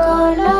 color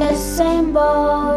in a symbol.